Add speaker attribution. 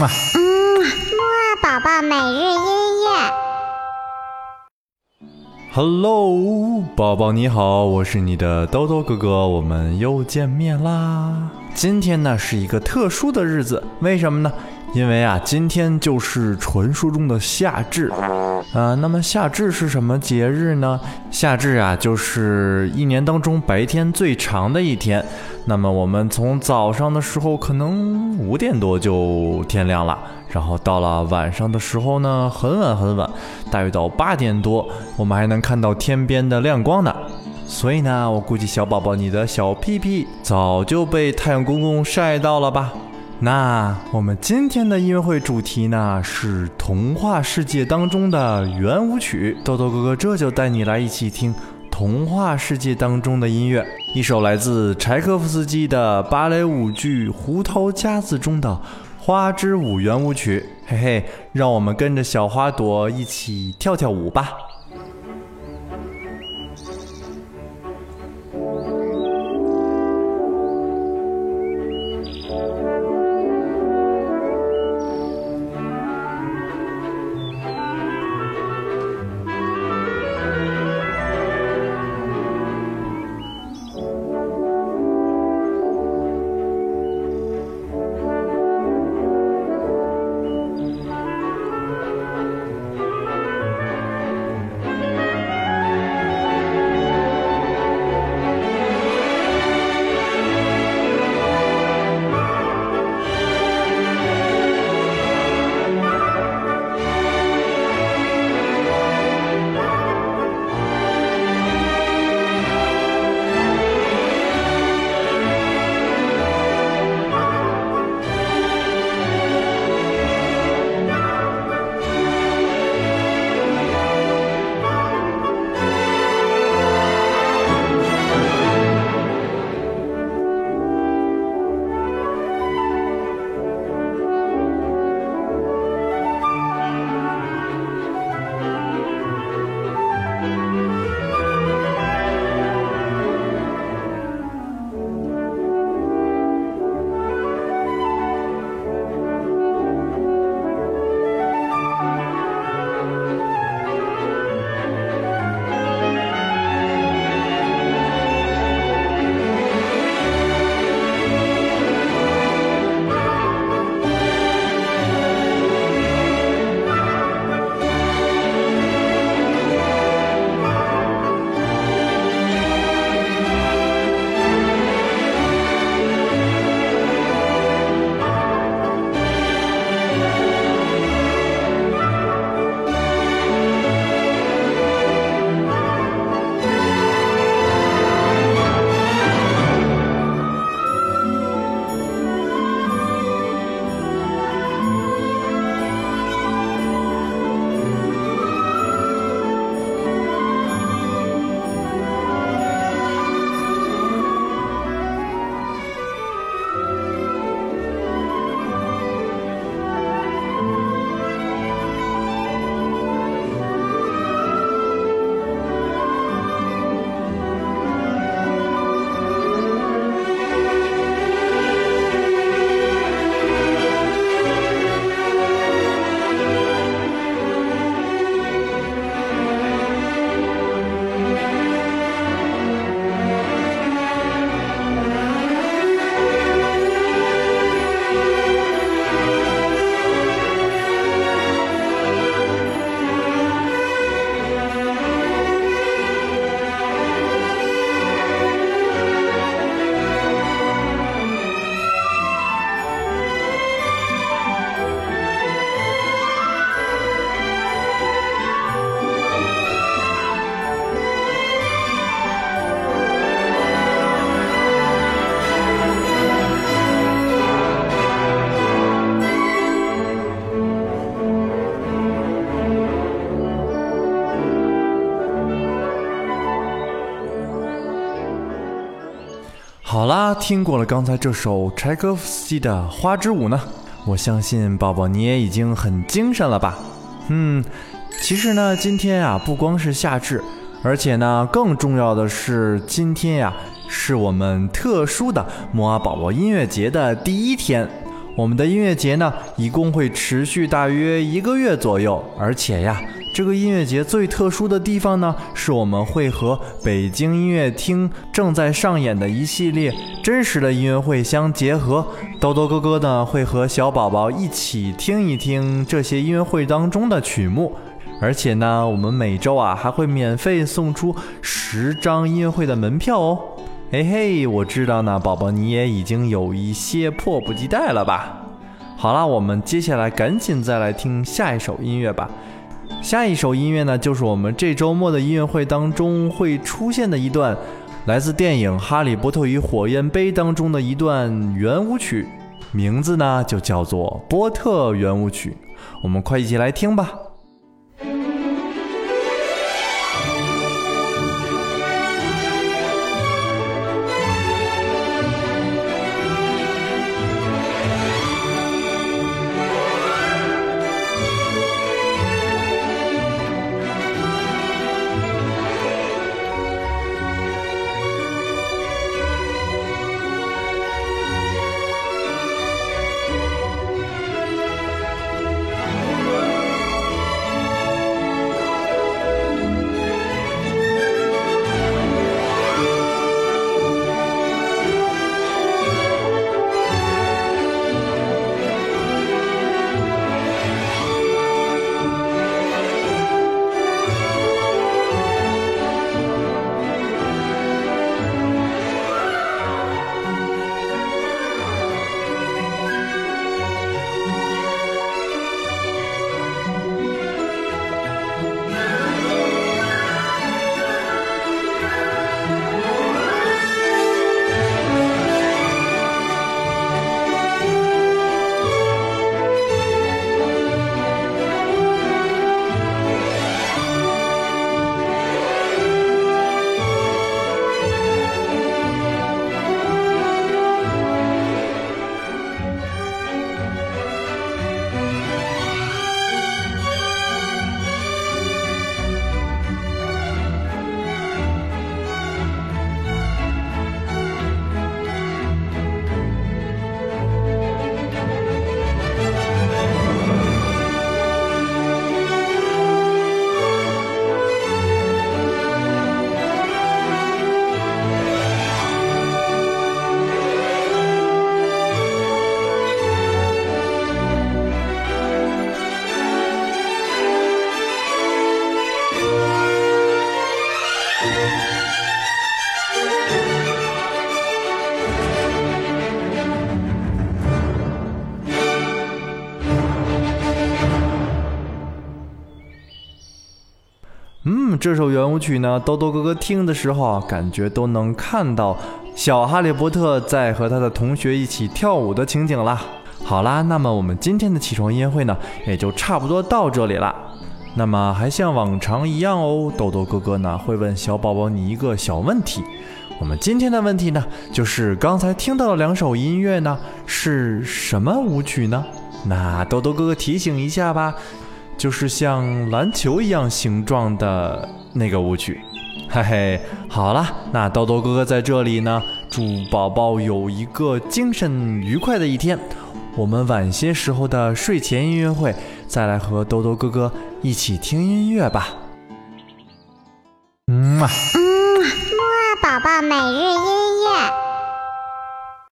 Speaker 1: 嗯
Speaker 2: 木二宝宝每日音乐。
Speaker 1: Hello，宝宝你好，我是你的兜兜哥哥，我们又见面啦。今天呢是一个特殊的日子，为什么呢？因为啊，今天就是传说中的夏至，啊、那么夏至是什么节日呢？夏至啊，就是一年当中白天最长的一天。那么我们从早上的时候可能五点多就天亮了，然后到了晚上的时候呢，很晚很晚，大约到八点多，我们还能看到天边的亮光呢。所以呢，我估计小宝宝你的小屁屁早就被太阳公公晒到了吧？那我们今天的音乐会主题呢是童话世界当中的圆舞曲，豆豆哥哥这就带你来一起听童话世界当中的音乐，一首来自柴可夫斯基的芭蕾舞剧《胡桃夹子》中的花之舞圆舞曲，嘿嘿，让我们跟着小花朵一起跳跳舞吧。好啦，听过了刚才这首柴可夫斯基的《花之舞》呢，我相信宝宝你也已经很精神了吧？嗯，其实呢，今天啊，不光是夏至，而且呢，更重要的是今天呀、是我们特殊的摩阿宝宝音乐节的第一天。我们的音乐节呢，一共会持续大约一个月左右，而且呀，这个音乐节最特殊的地方呢，是我们会和北京音乐厅正在上演的一系列真实的音乐会相结合。豆豆哥哥呢，会和小宝宝一起听一听这些音乐会当中的曲目。而且呢，我们每周啊还会免费送出十张音乐会的门票哦。嘿嘿，我知道呢，宝宝你也已经有一些迫不及待了吧？好了，我们接下来赶紧再来听下一首音乐吧。下一首音乐呢，就是我们这周末的音乐会当中会出现的一段，来自电影《哈利波特与火焰杯》当中的一段圆舞曲，名字呢就叫做《波特圆舞曲》。我们快一起来听吧。嗯，这首圆舞曲呢，豆豆哥哥听的时候啊，感觉都能看到小哈利波特在和他的同学一起跳舞的情景啦。好啦，那么我们今天的起床音乐会呢，也就差不多到这里了。那么还像往常一样哦，豆豆哥哥呢会问小宝宝你一个小问题。我们今天的问题呢，就是刚才听到的两首音乐呢是什么舞曲呢？那豆豆哥哥提醒一下吧。就是像篮球一样形状的那个舞曲，嘿嘿，好了，那豆豆哥哥在这里呢，祝宝宝有一个精神愉快的一天。我们晚些时候的睡前音乐会，再来和兜兜哥哥一起听音乐吧。
Speaker 2: 嗯，木宝宝每日音乐。